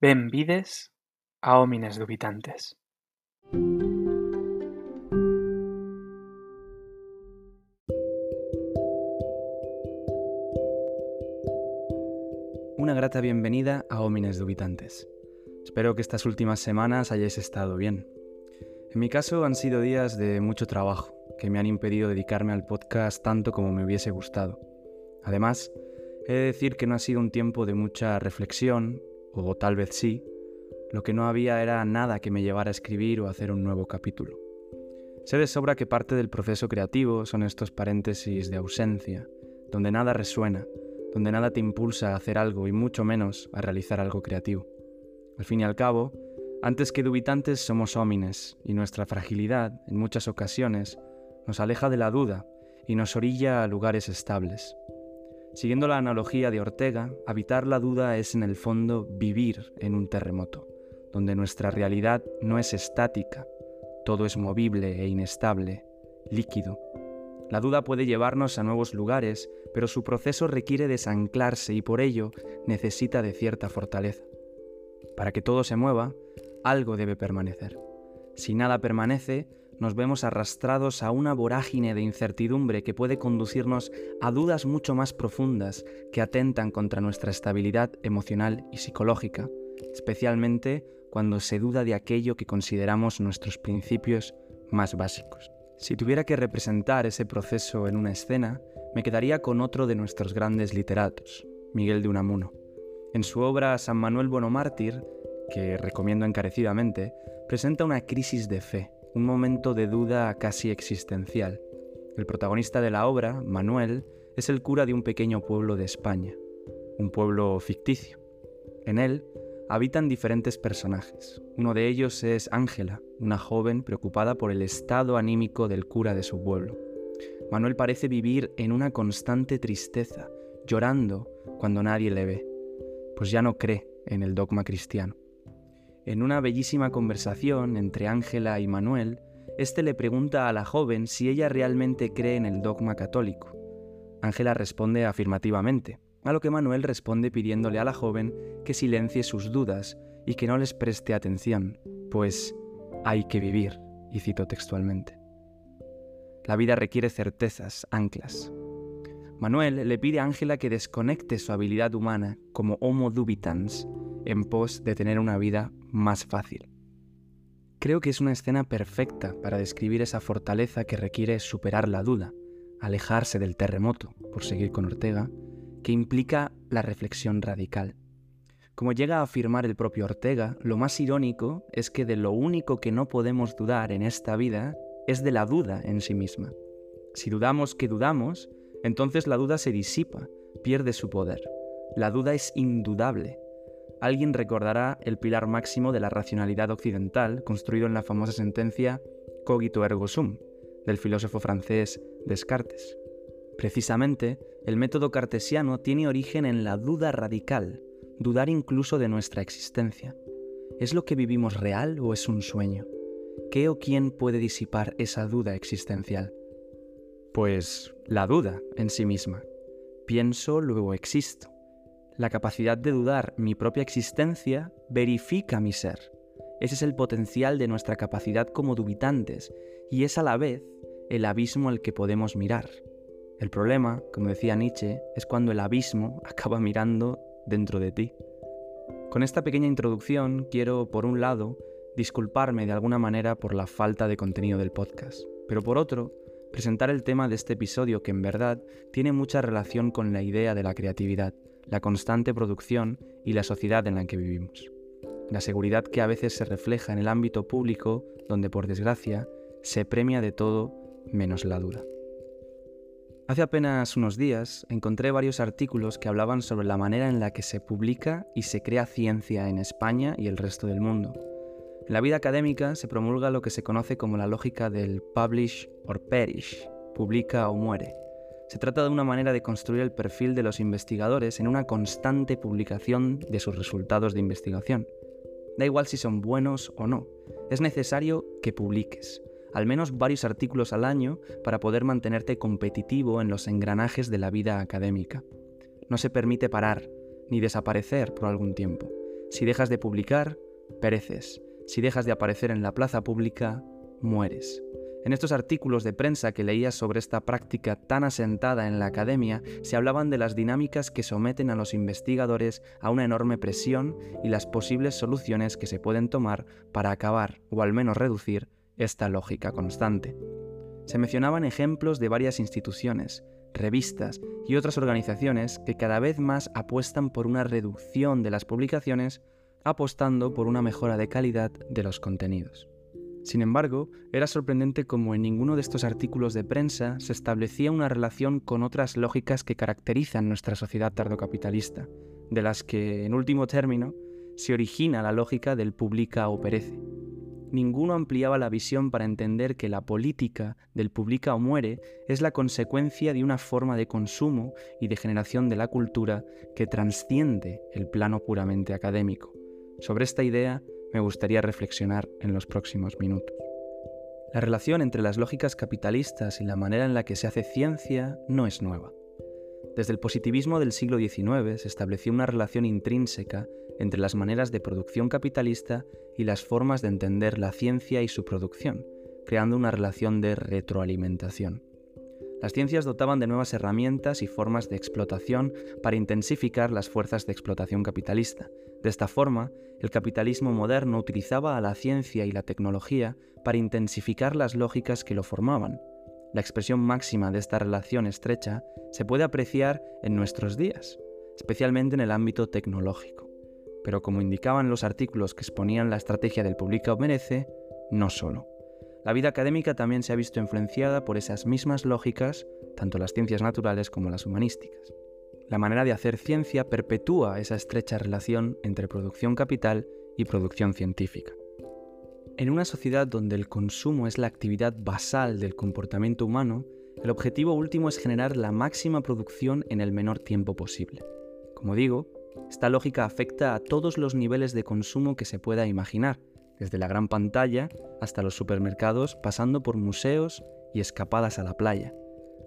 Benvides a Homines Dubitantes. Una grata bienvenida a Homines Dubitantes. Espero que estas últimas semanas hayáis estado bien. En mi caso han sido días de mucho trabajo, que me han impedido dedicarme al podcast tanto como me hubiese gustado. Además, he de decir que no ha sido un tiempo de mucha reflexión, o tal vez sí, lo que no había era nada que me llevara a escribir o hacer un nuevo capítulo. Sé de sobra que parte del proceso creativo son estos paréntesis de ausencia, donde nada resuena, donde nada te impulsa a hacer algo y mucho menos a realizar algo creativo. Al fin y al cabo, antes que dubitantes somos homines y nuestra fragilidad, en muchas ocasiones, nos aleja de la duda y nos orilla a lugares estables. Siguiendo la analogía de Ortega, habitar la duda es en el fondo vivir en un terremoto donde nuestra realidad no es estática, todo es movible e inestable, líquido. La duda puede llevarnos a nuevos lugares, pero su proceso requiere desanclarse y por ello necesita de cierta fortaleza. Para que todo se mueva, algo debe permanecer. Si nada permanece, nos vemos arrastrados a una vorágine de incertidumbre que puede conducirnos a dudas mucho más profundas que atentan contra nuestra estabilidad emocional y psicológica, especialmente cuando se duda de aquello que consideramos nuestros principios más básicos. Si tuviera que representar ese proceso en una escena, me quedaría con otro de nuestros grandes literatos, Miguel de Unamuno. En su obra San Manuel Bonomártir, que recomiendo encarecidamente, presenta una crisis de fe, un momento de duda casi existencial. El protagonista de la obra, Manuel, es el cura de un pequeño pueblo de España, un pueblo ficticio. En él habitan diferentes personajes. Uno de ellos es Ángela, una joven preocupada por el estado anímico del cura de su pueblo. Manuel parece vivir en una constante tristeza, llorando cuando nadie le ve, pues ya no cree en el dogma cristiano. En una bellísima conversación entre Ángela y Manuel, este le pregunta a la joven si ella realmente cree en el dogma católico. Ángela responde afirmativamente, a lo que Manuel responde pidiéndole a la joven que silencie sus dudas y que no les preste atención, pues hay que vivir, y cito textualmente. La vida requiere certezas, anclas. Manuel le pide a Ángela que desconecte su habilidad humana como Homo dubitans en pos de tener una vida más fácil. Creo que es una escena perfecta para describir esa fortaleza que requiere superar la duda, alejarse del terremoto, por seguir con Ortega, que implica la reflexión radical. Como llega a afirmar el propio Ortega, lo más irónico es que de lo único que no podemos dudar en esta vida es de la duda en sí misma. Si dudamos que dudamos, entonces la duda se disipa, pierde su poder. La duda es indudable. Alguien recordará el pilar máximo de la racionalidad occidental, construido en la famosa sentencia cogito ergo sum, del filósofo francés Descartes. Precisamente, el método cartesiano tiene origen en la duda radical, dudar incluso de nuestra existencia. ¿Es lo que vivimos real o es un sueño? ¿Qué o quién puede disipar esa duda existencial? Pues la duda en sí misma. Pienso, luego existo. La capacidad de dudar mi propia existencia verifica mi ser. Ese es el potencial de nuestra capacidad como dubitantes y es a la vez el abismo al que podemos mirar. El problema, como decía Nietzsche, es cuando el abismo acaba mirando dentro de ti. Con esta pequeña introducción quiero, por un lado, disculparme de alguna manera por la falta de contenido del podcast, pero por otro, presentar el tema de este episodio que en verdad tiene mucha relación con la idea de la creatividad, la constante producción y la sociedad en la que vivimos. La seguridad que a veces se refleja en el ámbito público, donde por desgracia se premia de todo menos la duda. Hace apenas unos días encontré varios artículos que hablaban sobre la manera en la que se publica y se crea ciencia en España y el resto del mundo. En la vida académica se promulga lo que se conoce como la lógica del publish or perish, publica o muere. Se trata de una manera de construir el perfil de los investigadores en una constante publicación de sus resultados de investigación. Da igual si son buenos o no, es necesario que publiques al menos varios artículos al año para poder mantenerte competitivo en los engranajes de la vida académica. No se permite parar ni desaparecer por algún tiempo. si dejas de publicar, pereces. Si dejas de aparecer en la plaza pública, mueres. En estos artículos de prensa que leías sobre esta práctica tan asentada en la academia, se hablaban de las dinámicas que someten a los investigadores a una enorme presión y las posibles soluciones que se pueden tomar para acabar, o al menos reducir, esta lógica constante. Se mencionaban ejemplos de varias instituciones, revistas y otras organizaciones que cada vez más apuestan por una reducción de las publicaciones, apostando por una mejora de calidad de los contenidos. Sin embargo, era sorprendente cómo en ninguno de estos artículos de prensa se establecía una relación con otras lógicas que caracterizan nuestra sociedad tardocapitalista, de las que, en último término, se origina la lógica del publica o perece. Ninguno ampliaba la visión para entender que la política del publica o muere es la consecuencia de una forma de consumo y de generación de la cultura que transciende el plano puramente académico. Sobre esta idea me gustaría reflexionar en los próximos minutos. La relación entre las lógicas capitalistas y la manera en la que se hace ciencia no es nueva. Desde el positivismo del siglo XIX se estableció una relación intrínseca entre las maneras de producción capitalista y las formas de entender la ciencia y su producción, creando una relación de retroalimentación. Las ciencias dotaban de nuevas herramientas y formas de explotación para intensificar las fuerzas de explotación capitalista. De esta forma, el capitalismo moderno utilizaba a la ciencia y la tecnología para intensificar las lógicas que lo formaban. La expresión máxima de esta relación estrecha se puede apreciar en nuestros días, especialmente en el ámbito tecnológico. Pero como indicaban los artículos que exponían la estrategia del Publica o Merece, no solo. La vida académica también se ha visto influenciada por esas mismas lógicas, tanto las ciencias naturales como las humanísticas. La manera de hacer ciencia perpetúa esa estrecha relación entre producción capital y producción científica. En una sociedad donde el consumo es la actividad basal del comportamiento humano, el objetivo último es generar la máxima producción en el menor tiempo posible. Como digo, esta lógica afecta a todos los niveles de consumo que se pueda imaginar, desde la gran pantalla hasta los supermercados, pasando por museos y escapadas a la playa.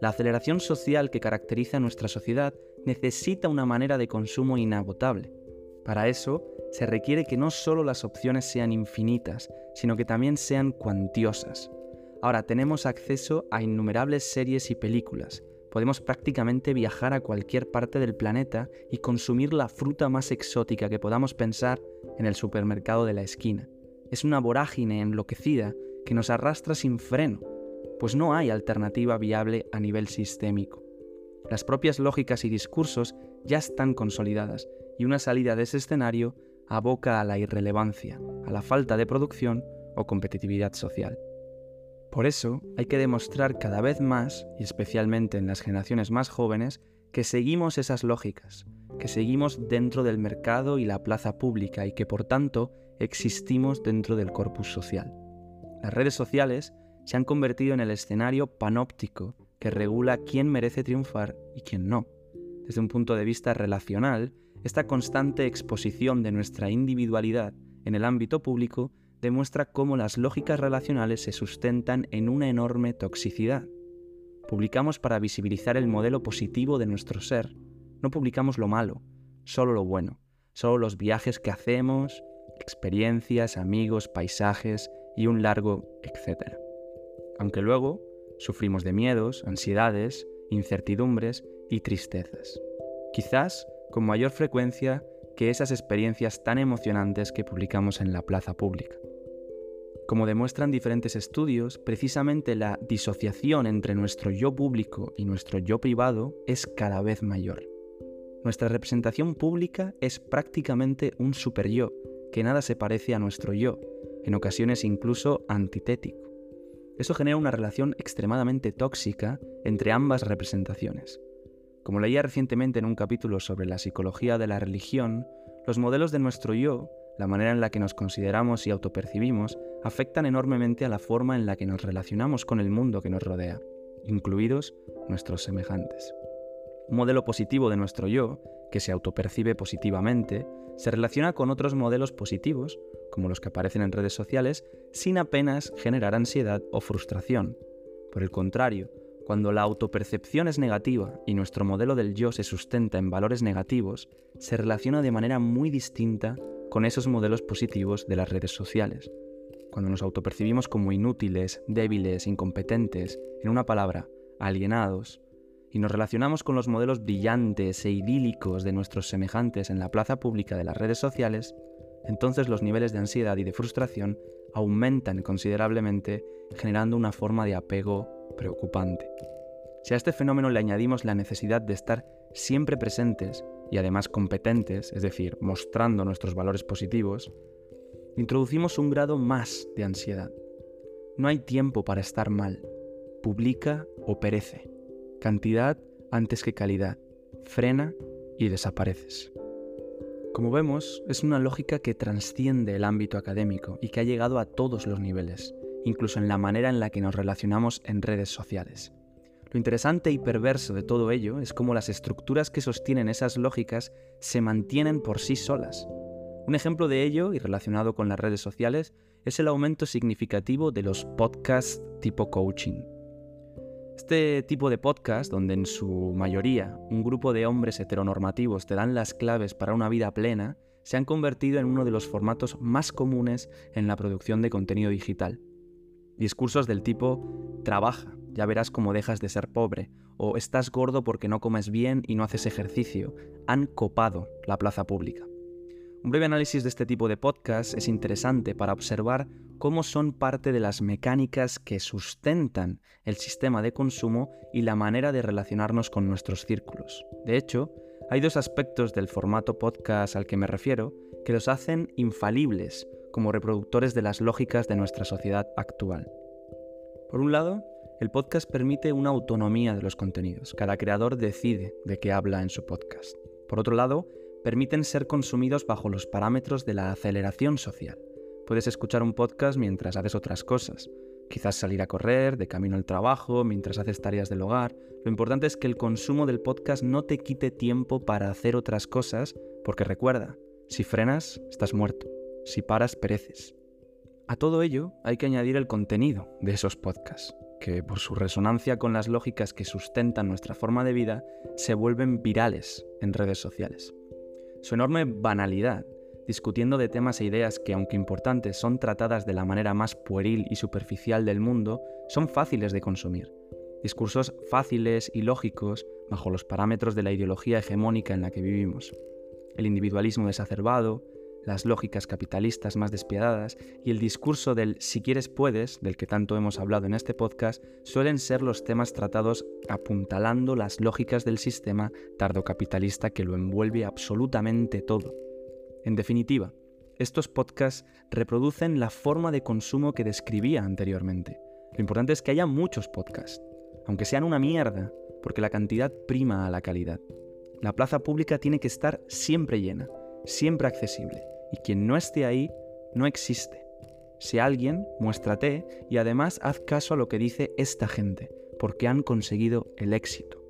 La aceleración social que caracteriza a nuestra sociedad necesita una manera de consumo inagotable. Para eso, se requiere que no solo las opciones sean infinitas, sino que también sean cuantiosas. Ahora tenemos acceso a innumerables series y películas. Podemos prácticamente viajar a cualquier parte del planeta y consumir la fruta más exótica que podamos pensar en el supermercado de la esquina. Es una vorágine enloquecida que nos arrastra sin freno, pues no hay alternativa viable a nivel sistémico. Las propias lógicas y discursos ya están consolidadas y una salida de ese escenario aboca a la irrelevancia, a la falta de producción o competitividad social. Por eso hay que demostrar cada vez más, y especialmente en las generaciones más jóvenes, que seguimos esas lógicas, que seguimos dentro del mercado y la plaza pública y que por tanto existimos dentro del corpus social. Las redes sociales se han convertido en el escenario panóptico que regula quién merece triunfar y quién no. Desde un punto de vista relacional, esta constante exposición de nuestra individualidad en el ámbito público demuestra cómo las lógicas relacionales se sustentan en una enorme toxicidad. Publicamos para visibilizar el modelo positivo de nuestro ser, no publicamos lo malo, solo lo bueno, solo los viajes que hacemos, experiencias, amigos, paisajes y un largo etcétera. Aunque luego Sufrimos de miedos, ansiedades, incertidumbres y tristezas. Quizás con mayor frecuencia que esas experiencias tan emocionantes que publicamos en la plaza pública. Como demuestran diferentes estudios, precisamente la disociación entre nuestro yo público y nuestro yo privado es cada vez mayor. Nuestra representación pública es prácticamente un super yo, que nada se parece a nuestro yo, en ocasiones incluso antitético. Eso genera una relación extremadamente tóxica entre ambas representaciones. Como leía recientemente en un capítulo sobre la psicología de la religión, los modelos de nuestro yo, la manera en la que nos consideramos y autopercibimos, afectan enormemente a la forma en la que nos relacionamos con el mundo que nos rodea, incluidos nuestros semejantes. Un modelo positivo de nuestro yo, que se autopercibe positivamente, se relaciona con otros modelos positivos, como los que aparecen en redes sociales, sin apenas generar ansiedad o frustración. Por el contrario, cuando la autopercepción es negativa y nuestro modelo del yo se sustenta en valores negativos, se relaciona de manera muy distinta con esos modelos positivos de las redes sociales. Cuando nos autopercibimos como inútiles, débiles, incompetentes, en una palabra, alienados, y nos relacionamos con los modelos brillantes e idílicos de nuestros semejantes en la plaza pública de las redes sociales, entonces los niveles de ansiedad y de frustración aumentan considerablemente, generando una forma de apego preocupante. Si a este fenómeno le añadimos la necesidad de estar siempre presentes y además competentes, es decir, mostrando nuestros valores positivos, introducimos un grado más de ansiedad. No hay tiempo para estar mal. Publica o perece cantidad antes que calidad, frena y desapareces. Como vemos, es una lógica que trasciende el ámbito académico y que ha llegado a todos los niveles, incluso en la manera en la que nos relacionamos en redes sociales. Lo interesante y perverso de todo ello es cómo las estructuras que sostienen esas lógicas se mantienen por sí solas. Un ejemplo de ello, y relacionado con las redes sociales, es el aumento significativo de los podcasts tipo coaching. Este tipo de podcast, donde en su mayoría un grupo de hombres heteronormativos te dan las claves para una vida plena, se han convertido en uno de los formatos más comunes en la producción de contenido digital. Discursos del tipo trabaja, ya verás cómo dejas de ser pobre, o estás gordo porque no comes bien y no haces ejercicio, han copado la plaza pública. Un breve análisis de este tipo de podcast es interesante para observar cómo son parte de las mecánicas que sustentan el sistema de consumo y la manera de relacionarnos con nuestros círculos. De hecho, hay dos aspectos del formato podcast al que me refiero que los hacen infalibles como reproductores de las lógicas de nuestra sociedad actual. Por un lado, el podcast permite una autonomía de los contenidos. Cada creador decide de qué habla en su podcast. Por otro lado, permiten ser consumidos bajo los parámetros de la aceleración social. Puedes escuchar un podcast mientras haces otras cosas, quizás salir a correr, de camino al trabajo, mientras haces tareas del hogar. Lo importante es que el consumo del podcast no te quite tiempo para hacer otras cosas, porque recuerda, si frenas, estás muerto, si paras, pereces. A todo ello hay que añadir el contenido de esos podcasts, que por su resonancia con las lógicas que sustentan nuestra forma de vida, se vuelven virales en redes sociales. Su enorme banalidad, discutiendo de temas e ideas que, aunque importantes, son tratadas de la manera más pueril y superficial del mundo, son fáciles de consumir. Discursos fáciles y lógicos bajo los parámetros de la ideología hegemónica en la que vivimos. El individualismo desacerbado, las lógicas capitalistas más despiadadas y el discurso del si quieres puedes, del que tanto hemos hablado en este podcast, suelen ser los temas tratados apuntalando las lógicas del sistema tardocapitalista que lo envuelve absolutamente todo. En definitiva, estos podcasts reproducen la forma de consumo que describía anteriormente. Lo importante es que haya muchos podcasts, aunque sean una mierda, porque la cantidad prima a la calidad. La plaza pública tiene que estar siempre llena, siempre accesible y quien no esté ahí no existe. Si alguien, muéstrate y además haz caso a lo que dice esta gente, porque han conseguido el éxito.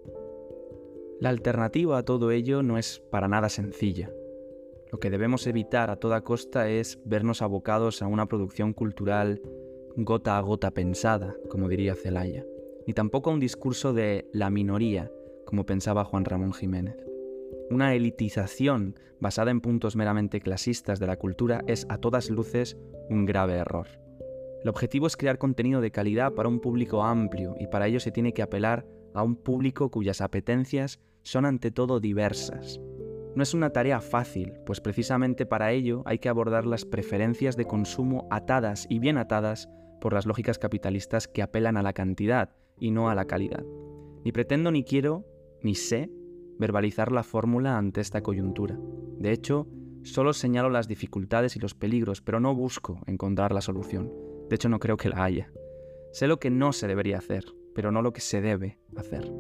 La alternativa a todo ello no es para nada sencilla. Lo que debemos evitar a toda costa es vernos abocados a una producción cultural gota a gota pensada, como diría Celaya, ni tampoco a un discurso de la minoría, como pensaba Juan Ramón Jiménez. Una elitización basada en puntos meramente clasistas de la cultura es a todas luces un grave error. El objetivo es crear contenido de calidad para un público amplio y para ello se tiene que apelar a un público cuyas apetencias son ante todo diversas. No es una tarea fácil, pues precisamente para ello hay que abordar las preferencias de consumo atadas y bien atadas por las lógicas capitalistas que apelan a la cantidad y no a la calidad. Ni pretendo ni quiero, ni sé verbalizar la fórmula ante esta coyuntura. De hecho, solo señalo las dificultades y los peligros, pero no busco encontrar la solución. De hecho, no creo que la haya. Sé lo que no se debería hacer, pero no lo que se debe hacer.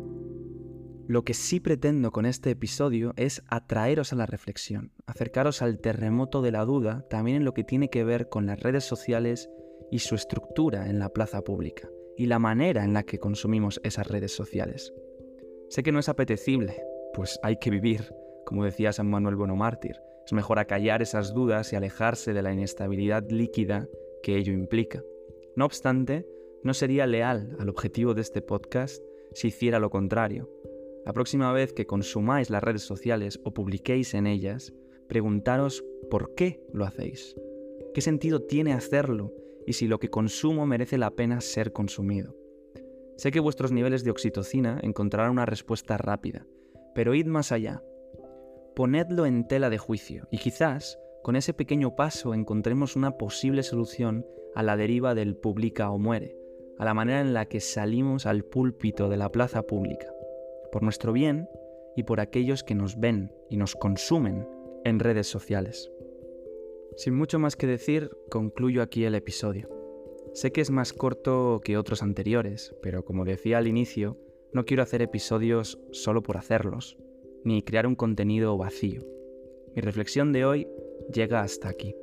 Lo que sí pretendo con este episodio es atraeros a la reflexión, acercaros al terremoto de la duda también en lo que tiene que ver con las redes sociales y su estructura en la plaza pública, y la manera en la que consumimos esas redes sociales. Sé que no es apetecible, pues hay que vivir, como decía San Manuel Bonomártir. Es mejor acallar esas dudas y alejarse de la inestabilidad líquida que ello implica. No obstante, no sería leal al objetivo de este podcast si hiciera lo contrario. La próxima vez que consumáis las redes sociales o publiquéis en ellas, preguntaros por qué lo hacéis. ¿Qué sentido tiene hacerlo? Y si lo que consumo merece la pena ser consumido. Sé que vuestros niveles de oxitocina encontrarán una respuesta rápida, pero id más allá. Ponedlo en tela de juicio y quizás con ese pequeño paso encontremos una posible solución a la deriva del publica o muere, a la manera en la que salimos al púlpito de la plaza pública, por nuestro bien y por aquellos que nos ven y nos consumen en redes sociales. Sin mucho más que decir, concluyo aquí el episodio. Sé que es más corto que otros anteriores, pero como decía al inicio, no quiero hacer episodios solo por hacerlos, ni crear un contenido vacío. Mi reflexión de hoy llega hasta aquí.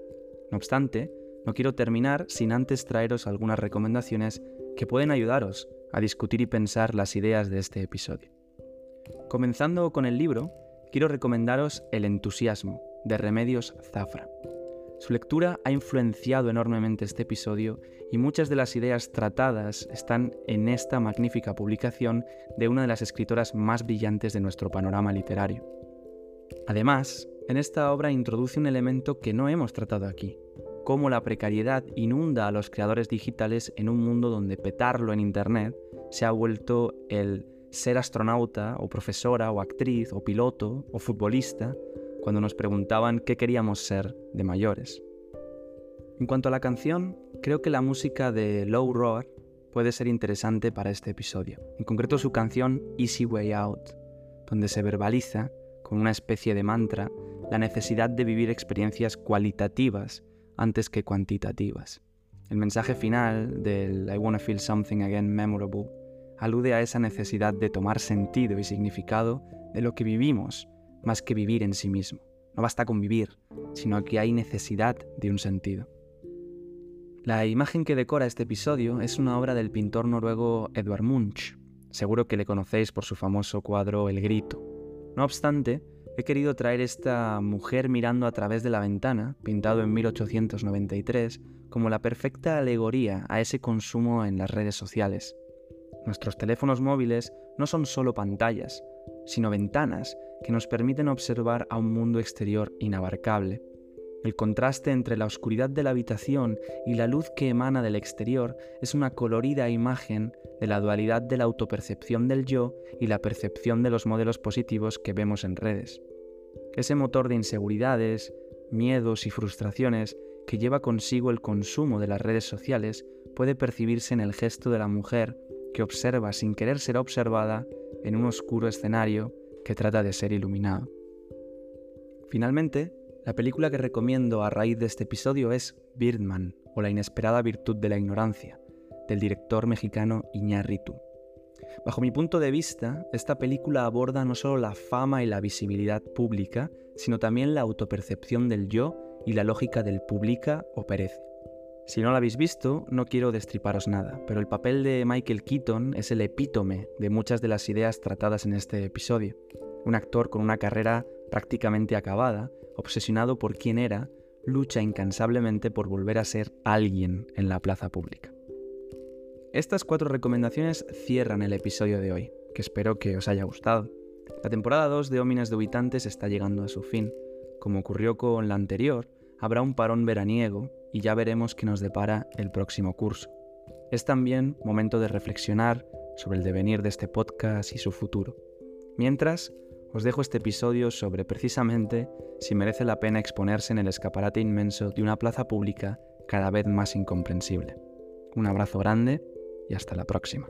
No obstante, no quiero terminar sin antes traeros algunas recomendaciones que pueden ayudaros a discutir y pensar las ideas de este episodio. Comenzando con el libro, quiero recomendaros El entusiasmo, de Remedios Zafra. Su lectura ha influenciado enormemente este episodio y muchas de las ideas tratadas están en esta magnífica publicación de una de las escritoras más brillantes de nuestro panorama literario. Además, en esta obra introduce un elemento que no hemos tratado aquí, cómo la precariedad inunda a los creadores digitales en un mundo donde petarlo en Internet se ha vuelto el ser astronauta o profesora o actriz o piloto o futbolista cuando nos preguntaban qué queríamos ser de mayores. En cuanto a la canción, creo que la música de Low Roar puede ser interesante para este episodio, en concreto su canción Easy Way Out, donde se verbaliza, con una especie de mantra, la necesidad de vivir experiencias cualitativas antes que cuantitativas. El mensaje final del I Wanna Feel Something Again Memorable alude a esa necesidad de tomar sentido y significado de lo que vivimos más que vivir en sí mismo. No basta con vivir, sino que hay necesidad de un sentido. La imagen que decora este episodio es una obra del pintor noruego Edvard Munch. Seguro que le conocéis por su famoso cuadro El Grito. No obstante, he querido traer esta mujer mirando a través de la ventana, pintado en 1893, como la perfecta alegoría a ese consumo en las redes sociales. Nuestros teléfonos móviles no son solo pantallas, sino ventanas que nos permiten observar a un mundo exterior inabarcable. El contraste entre la oscuridad de la habitación y la luz que emana del exterior es una colorida imagen de la dualidad de la autopercepción del yo y la percepción de los modelos positivos que vemos en redes. Ese motor de inseguridades, miedos y frustraciones que lleva consigo el consumo de las redes sociales puede percibirse en el gesto de la mujer que observa sin querer ser observada en un oscuro escenario que trata de ser iluminado. Finalmente, la película que recomiendo a raíz de este episodio es Birdman o La inesperada virtud de la ignorancia, del director mexicano Iñárritu. Bajo mi punto de vista, esta película aborda no solo la fama y la visibilidad pública, sino también la autopercepción del yo y la lógica del publica o perece. Si no la habéis visto, no quiero destriparos nada, pero el papel de Michael Keaton es el epítome de muchas de las ideas tratadas en este episodio. Un actor con una carrera prácticamente acabada, obsesionado por quién era, lucha incansablemente por volver a ser alguien en la plaza pública. Estas cuatro recomendaciones cierran el episodio de hoy, que espero que os haya gustado. La temporada 2 de Óminas de Habitantes está llegando a su fin. Como ocurrió con la anterior, habrá un parón veraniego y ya veremos qué nos depara el próximo curso. Es también momento de reflexionar sobre el devenir de este podcast y su futuro. Mientras, os dejo este episodio sobre precisamente si merece la pena exponerse en el escaparate inmenso de una plaza pública cada vez más incomprensible. Un abrazo grande y hasta la próxima.